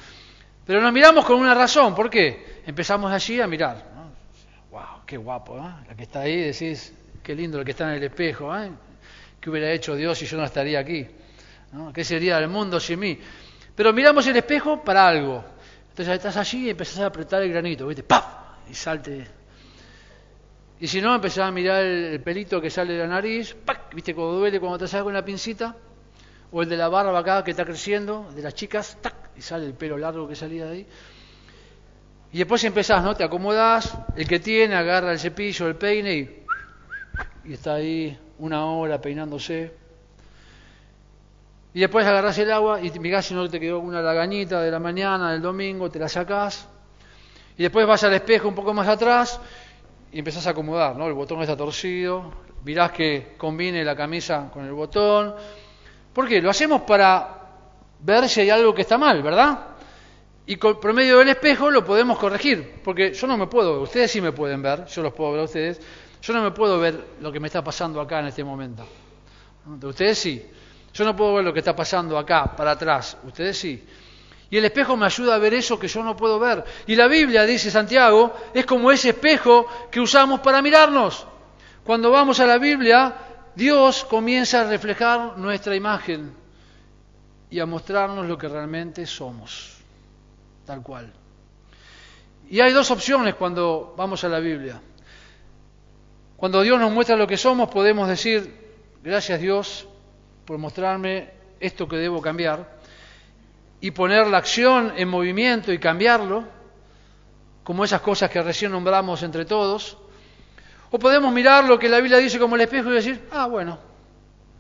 Pero nos miramos con una razón. ¿Por qué? Empezamos allí a mirar. ¡Wow! ¡Qué guapo! ¿eh? La que está ahí, decís, qué lindo el que está en el espejo. ¿eh? ¿Qué hubiera hecho Dios si yo no estaría aquí? ¿Qué sería del mundo sin mí? Pero miramos el espejo para algo. Entonces estás allí y empezás a apretar el granito, ¿viste? ¡Paf! Y salte. Y si no, empezás a mirar el, pelito que sale de la nariz, ¡pac! ¿viste cómo duele cuando te sale con la pincita? O el de la barba acá que está creciendo, de las chicas, ¡tac! y sale el pelo largo que salía de ahí. Y después empezás, ¿no? Te acomodás, el que tiene agarra el cepillo, el peine y, está ahí una hora peinándose. Y después agarrás el agua y mirás si no te quedó una lagañita de la mañana, del domingo, te la sacás. Y después vas al espejo un poco más atrás y empezás a acomodar, ¿no? El botón está torcido, mirás que combine la camisa con el botón. ¿Por qué? Lo hacemos para ver si hay algo que está mal, ¿verdad? Y por medio del espejo lo podemos corregir, porque yo no me puedo, ustedes sí me pueden ver, yo los puedo ver a ustedes, yo no me puedo ver lo que me está pasando acá en este momento. Ustedes sí. Yo no puedo ver lo que está pasando acá, para atrás. Ustedes sí. Y el espejo me ayuda a ver eso que yo no puedo ver. Y la Biblia, dice Santiago, es como ese espejo que usamos para mirarnos. Cuando vamos a la Biblia, Dios comienza a reflejar nuestra imagen y a mostrarnos lo que realmente somos, tal cual. Y hay dos opciones cuando vamos a la Biblia. Cuando Dios nos muestra lo que somos, podemos decir, gracias Dios por mostrarme esto que debo cambiar y poner la acción en movimiento y cambiarlo, como esas cosas que recién nombramos entre todos, o podemos mirar lo que la Biblia dice como el espejo y decir, ah, bueno,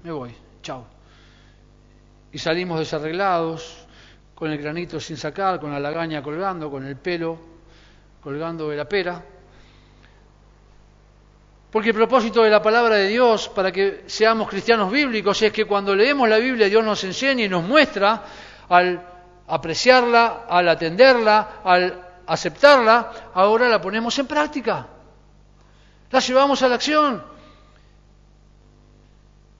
me voy, chao. Y salimos desarreglados, con el granito sin sacar, con la lagaña colgando, con el pelo colgando de la pera. Porque el propósito de la palabra de Dios para que seamos cristianos bíblicos es que cuando leemos la Biblia Dios nos enseña y nos muestra al apreciarla, al atenderla, al aceptarla, ahora la ponemos en práctica. La llevamos a la acción.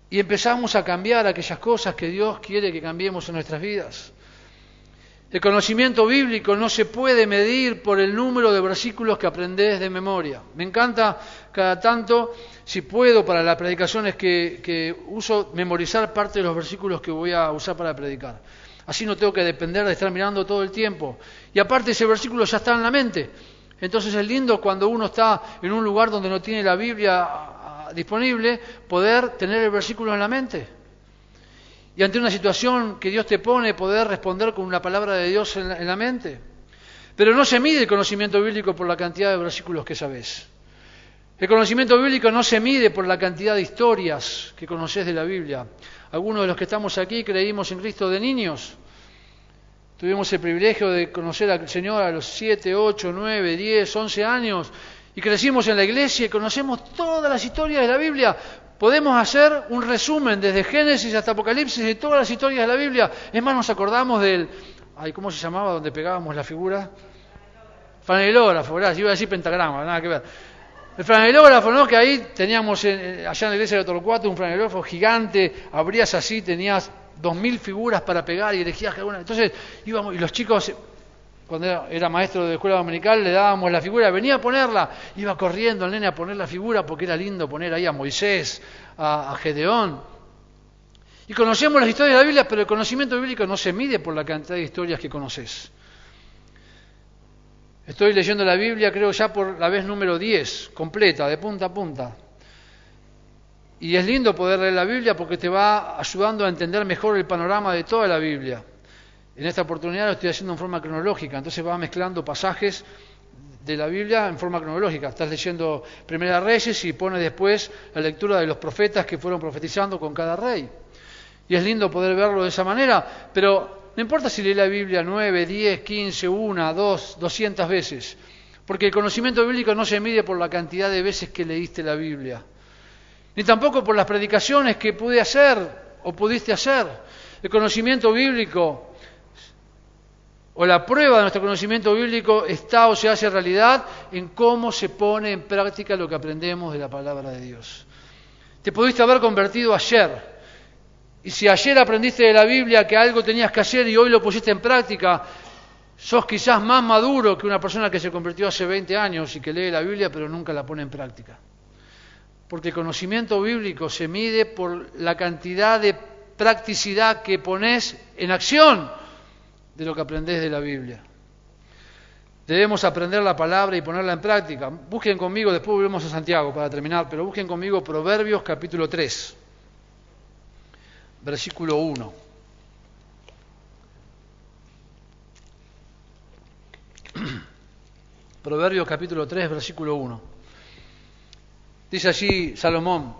Y empezamos a cambiar aquellas cosas que Dios quiere que cambiemos en nuestras vidas. El conocimiento bíblico no se puede medir por el número de versículos que aprendes de memoria. Me encanta cada tanto, si puedo, para las predicaciones que, que uso, memorizar parte de los versículos que voy a usar para predicar. Así no tengo que depender de estar mirando todo el tiempo. Y aparte ese versículo ya está en la mente. Entonces es lindo cuando uno está en un lugar donde no tiene la Biblia ah, disponible, poder tener el versículo en la mente. Y ante una situación que Dios te pone, poder responder con una palabra de Dios en la, mente. Pero no se mide el conocimiento bíblico por la cantidad de versículos que sabes. El conocimiento bíblico no se mide por la cantidad de historias que conoces de la Biblia. Algunos de los que estamos aquí creímos en Cristo de niños. Tuvimos el privilegio de conocer al Señor a los 7, 8, 9, 10, 11 años y crecimos en la iglesia y conocemos todas las historias de la Biblia, Podemos hacer un resumen desde Génesis hasta Apocalipsis de todas las historias de la Biblia. Es más, nos acordamos del... Ay, ¿Cómo se llamaba donde pegábamos la figura? Franelógrafo, ¿verdad? iba a decir pentagrama, nada que ver. El franelógrafo, ¿no? Que ahí teníamos allá en la iglesia de Torcuato un franelógrafo gigante, abrías así, tenías dos mil figuras para pegar y elegías cada una. Entonces íbamos, y los chicos cuando era maestro de escuela dominical, le dábamos la figura, venía a ponerla, iba corriendo el nene a poner la figura porque era lindo poner ahí a Moisés, a, Gedeón. Y conocemos las historias de la Biblia, pero el conocimiento bíblico no se mide por la cantidad de historias que conoces. Estoy leyendo la Biblia, creo ya por la vez número 10, completa, de punta a punta. Y es lindo poder leer la Biblia porque te va ayudando a entender mejor el panorama de toda la Biblia. En esta oportunidad lo estoy haciendo en forma cronológica, entonces va mezclando pasajes de la Biblia en forma cronológica. Estás leyendo Primera Reyes y pone después la lectura de los profetas que fueron profetizando con cada rey. Y es lindo poder verlo de esa manera, pero no importa si lee la Biblia nueve, diez, quince, una, dos, doscientas veces, porque el conocimiento bíblico no se mide por la cantidad de veces que leíste la Biblia, ni tampoco por las predicaciones que pude hacer o pudiste hacer. El conocimiento bíblico o la prueba de nuestro conocimiento bíblico está o se hace realidad en cómo se pone en práctica lo que aprendemos de la palabra de Dios. Te pudiste haber convertido ayer. Y si ayer aprendiste de la Biblia que algo tenías que hacer y hoy lo pusiste en práctica, sos quizás más maduro que una persona que se convirtió hace 20 años y que lee la Biblia pero nunca la pone en práctica. Porque el conocimiento bíblico se mide por la cantidad de practicidad que pones en acción de lo que aprendés de la Biblia. Debemos aprender la palabra y ponerla en práctica. Busquen conmigo, después volvemos a Santiago para terminar, pero busquen conmigo Proverbios capítulo 3, versículo 1. <clears throat> Proverbios capítulo 3, versículo 1. Dice allí Salomón,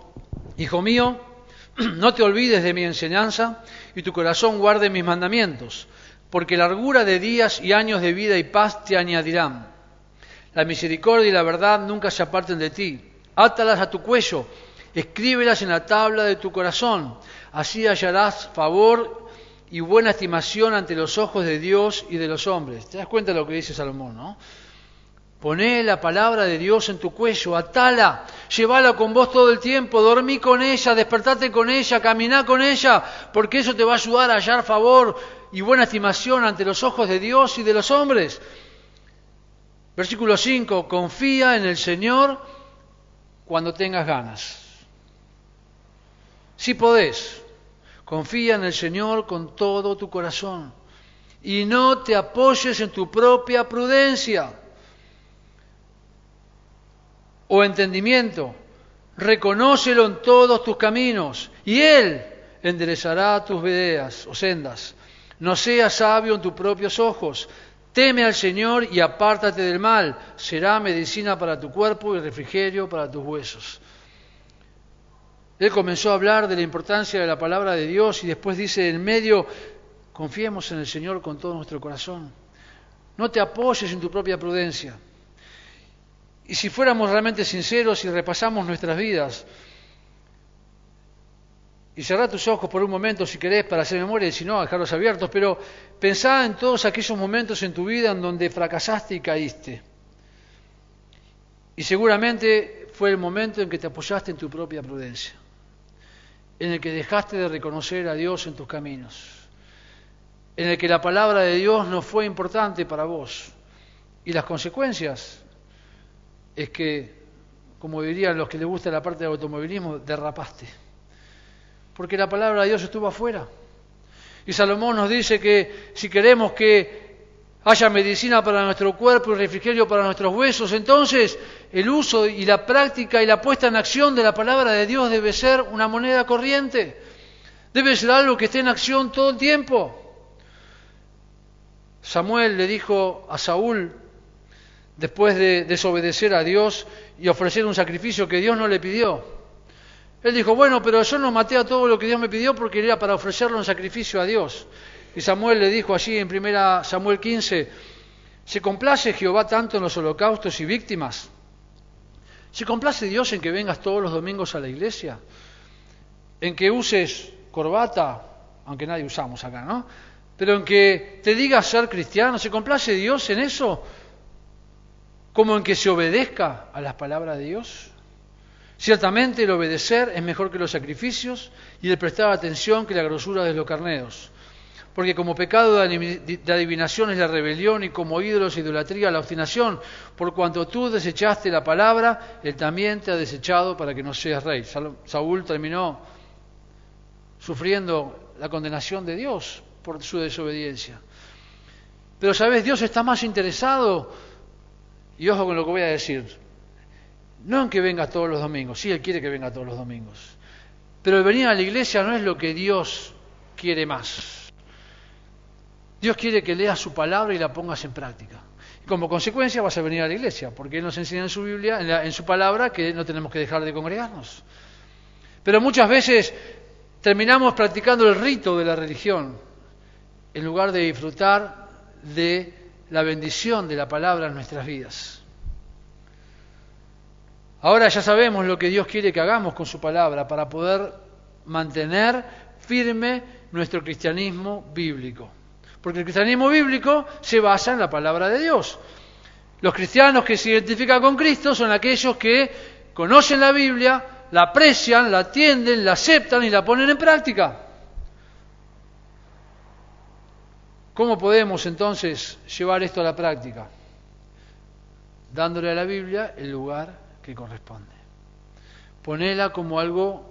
Hijo mío, <clears throat> no te olvides de mi enseñanza y tu corazón guarde mis mandamientos porque largura de días y años de vida y paz te añadirán. La misericordia y la verdad nunca se aparten de ti. Átalas a tu cuello, escríbelas en la tabla de tu corazón. Así hallarás favor y buena estimación ante los ojos de Dios y de los hombres. ¿Te das cuenta de lo que dice Salomón, no? Poné la palabra de Dios en tu cuello, atala, llévala con vos todo el tiempo, dormí con ella, despertate con ella, caminá con ella, porque eso te va a ayudar a hallar favor y buena estimación ante los ojos de Dios y de los hombres. Versículo 5, confía en el Señor cuando tengas ganas. Si podés, confía en el Señor con todo tu corazón y no te apoyes en tu propia prudencia o entendimiento. Reconócelo en todos tus caminos y Él enderezará tus veredas o sendas. No seas sabio en tus propios ojos. Teme al Señor y apártate del mal. Será medicina para tu cuerpo y refrigerio para tus huesos. Él comenzó a hablar de la importancia de la palabra de Dios y después dice en medio, confiemos en el Señor con todo nuestro corazón. No te apoyes en tu propia prudencia. Y si fuéramos realmente sinceros y repasamos nuestras vidas, y cerrá tus ojos por un momento si querés para hacer memoria y si no, dejarlos abiertos, pero pensá en todos aquellos momentos en tu vida en donde fracasaste y caíste. Y seguramente fue el momento en que te apoyaste en tu propia prudencia, en el que dejaste de reconocer a Dios en tus caminos, en el que la palabra de Dios no fue importante para vos. Y las consecuencias es que, como dirían los que les gusta la parte del automovilismo, derrapaste porque la palabra de Dios estuvo afuera. Y Salomón nos dice que si queremos que haya medicina para nuestro cuerpo y refrigerio para nuestros huesos, entonces el uso y la práctica y la puesta en acción de la palabra de Dios debe ser una moneda corriente. Debe ser algo que esté en acción todo el tiempo. Samuel le dijo a Saúl, después de desobedecer a Dios y ofrecer un sacrificio que Dios no le pidió, él dijo, bueno, pero yo no maté a todo lo que Dios me pidió porque era para ofrecerlo en sacrificio a Dios. Y Samuel le dijo allí en 1 Samuel 15, ¿se complace Jehová tanto en los holocaustos y víctimas? ¿Se complace Dios en que vengas todos los domingos a la iglesia? ¿En que uses corbata? Aunque nadie usamos acá, ¿no? Pero en que te digas ser cristiano, ¿se complace Dios en eso? ¿Como en que se obedezca a las palabras de Dios? Ciertamente el obedecer es mejor que los sacrificios y el prestar atención que la grosura de los carneos. Porque como pecado de adivinación es la rebelión y como ídolos idolatría la obstinación, por cuanto tú desechaste la palabra, él también te ha desechado para que no seas rey. Saúl terminó sufriendo la condenación de Dios por su desobediencia. Pero sabes, Dios está más interesado, y ojo con lo que voy a decir, no en que venga todos los domingos, sí, Él quiere que venga todos los domingos. Pero el venir a la iglesia no es lo que Dios quiere más. Dios quiere que leas su palabra y la pongas en práctica. Y como consecuencia vas a venir a la iglesia, porque Él nos enseña en su Biblia, en, en su palabra, que no tenemos que dejar de congregarnos. Pero muchas veces terminamos practicando el rito de la religión, en lugar de disfrutar de la bendición de la palabra en nuestras vidas. Ahora ya sabemos lo que Dios quiere que hagamos con su palabra para poder mantener firme nuestro cristianismo bíblico. Porque el cristianismo bíblico se basa en la palabra de Dios. Los cristianos que se identifican con Cristo son aquellos que conocen la Biblia, la aprecian, la atienden, la aceptan y la ponen en práctica. ¿Cómo podemos entonces llevar esto a la práctica? Dándole a la Biblia el lugar que corresponde. Ponela como algo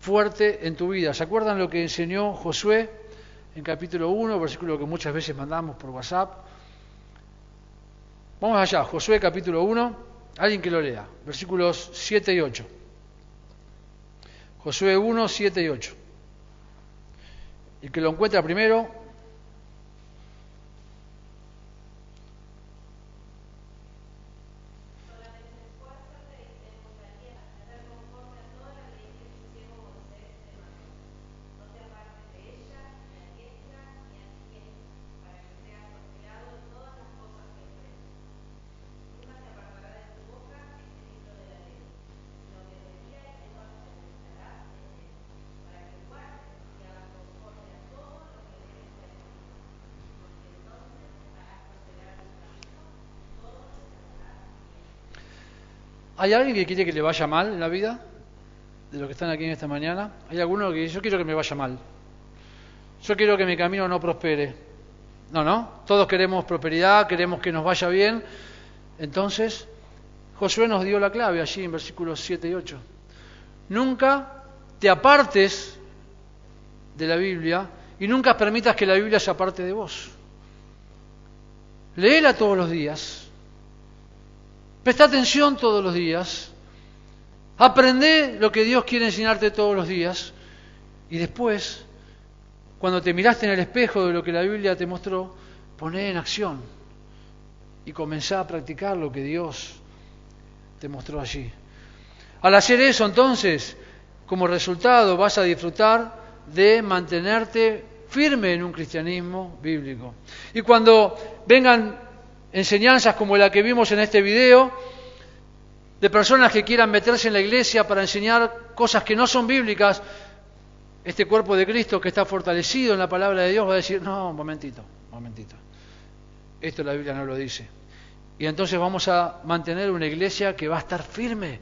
fuerte en tu vida. ¿Se acuerdan lo que enseñó Josué en capítulo 1, versículo que muchas veces mandamos por WhatsApp? Vamos allá, Josué capítulo 1, alguien que lo lea, versículos 7 y 8. Josué 1, 7 y 8. El que lo encuentra primero, ¿Hay alguien que quiere que le vaya mal en la vida? De los que están aquí en esta mañana. ¿Hay alguno que dice, yo quiero que me vaya mal? Yo quiero que mi camino no prospere. No, no. Todos queremos prosperidad, queremos que nos vaya bien. Entonces, Josué nos dio la clave allí en versículos 7 y 8. Nunca te apartes de la Biblia y nunca permitas que la Biblia se aparte de vos. Léela todos los días. Presta atención todos los días. Aprende lo que Dios quiere enseñarte todos los días. Y después, cuando te miraste en el espejo de lo que la Biblia te mostró, poné en acción y comenzá a practicar lo que Dios te mostró allí. Al hacer eso, entonces, como resultado, vas a disfrutar de mantenerte firme en un cristianismo bíblico. Y cuando vengan enseñanzas como la que vimos en este video, de personas que quieran meterse en la iglesia para enseñar cosas que no son bíblicas, este cuerpo de Cristo que está fortalecido en la palabra de Dios va a decir, no, un momentito, un momentito. Esto la Biblia no lo dice. Y entonces vamos a mantener una iglesia que va a estar firme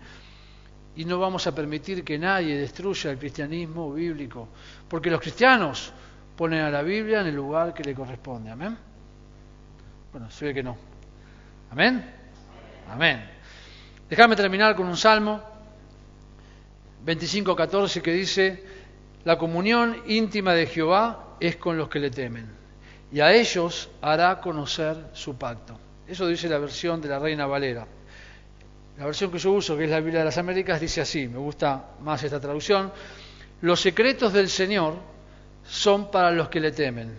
y no vamos a permitir que nadie destruya el cristianismo bíblico, porque los cristianos ponen a la Biblia en el lugar que le corresponde. Amén. Bueno, se ve que no. Amén. Amén. Déjame terminar con un salmo 25.14 que dice, la comunión íntima de Jehová es con los que le temen, y a ellos hará conocer su pacto. Eso dice la versión de la Reina Valera. La versión que yo uso, que es la Biblia de las Américas, dice así, me gusta más esta traducción, los secretos del Señor son para los que le temen,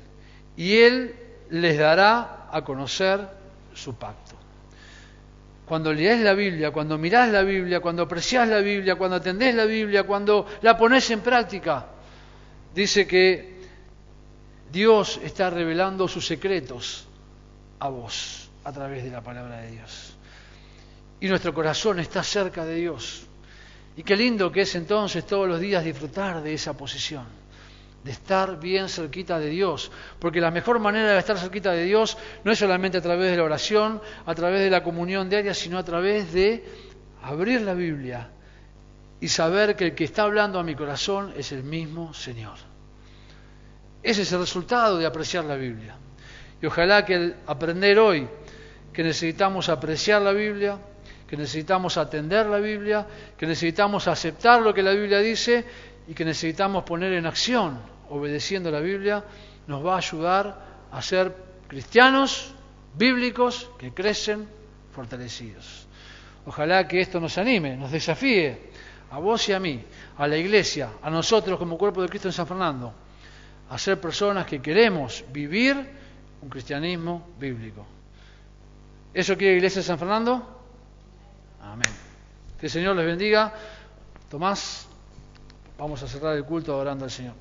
y Él les dará a conocer su pacto. Cuando lees la Biblia, cuando mirás la Biblia, cuando apreciás la Biblia, cuando atendés la Biblia, cuando la pones en práctica, dice que Dios está revelando sus secretos a vos a través de la palabra de Dios. Y nuestro corazón está cerca de Dios. Y qué lindo que es entonces todos los días disfrutar de esa posición de estar bien cerquita de Dios, porque la mejor manera de estar cerquita de Dios no es solamente a través de la oración, a través de la comunión diaria, sino a través de abrir la Biblia y saber que el que está hablando a mi corazón es el mismo Señor. Ese es el resultado de apreciar la Biblia. Y ojalá que aprender hoy que necesitamos apreciar la Biblia, que necesitamos atender la Biblia, que necesitamos aceptar lo que la Biblia dice y que necesitamos poner en acción, obedeciendo la Biblia, nos va a ayudar a ser cristianos bíblicos que crecen fortalecidos. Ojalá que esto nos anime, nos desafíe a vos y a mí, a la iglesia, a nosotros como cuerpo de Cristo en San Fernando, a ser personas que queremos vivir un cristianismo bíblico. ¿Eso quiere la iglesia de San Fernando? Amén. Que el Señor les bendiga. Tomás. Vamos a cerrar el culto adorando al Señor.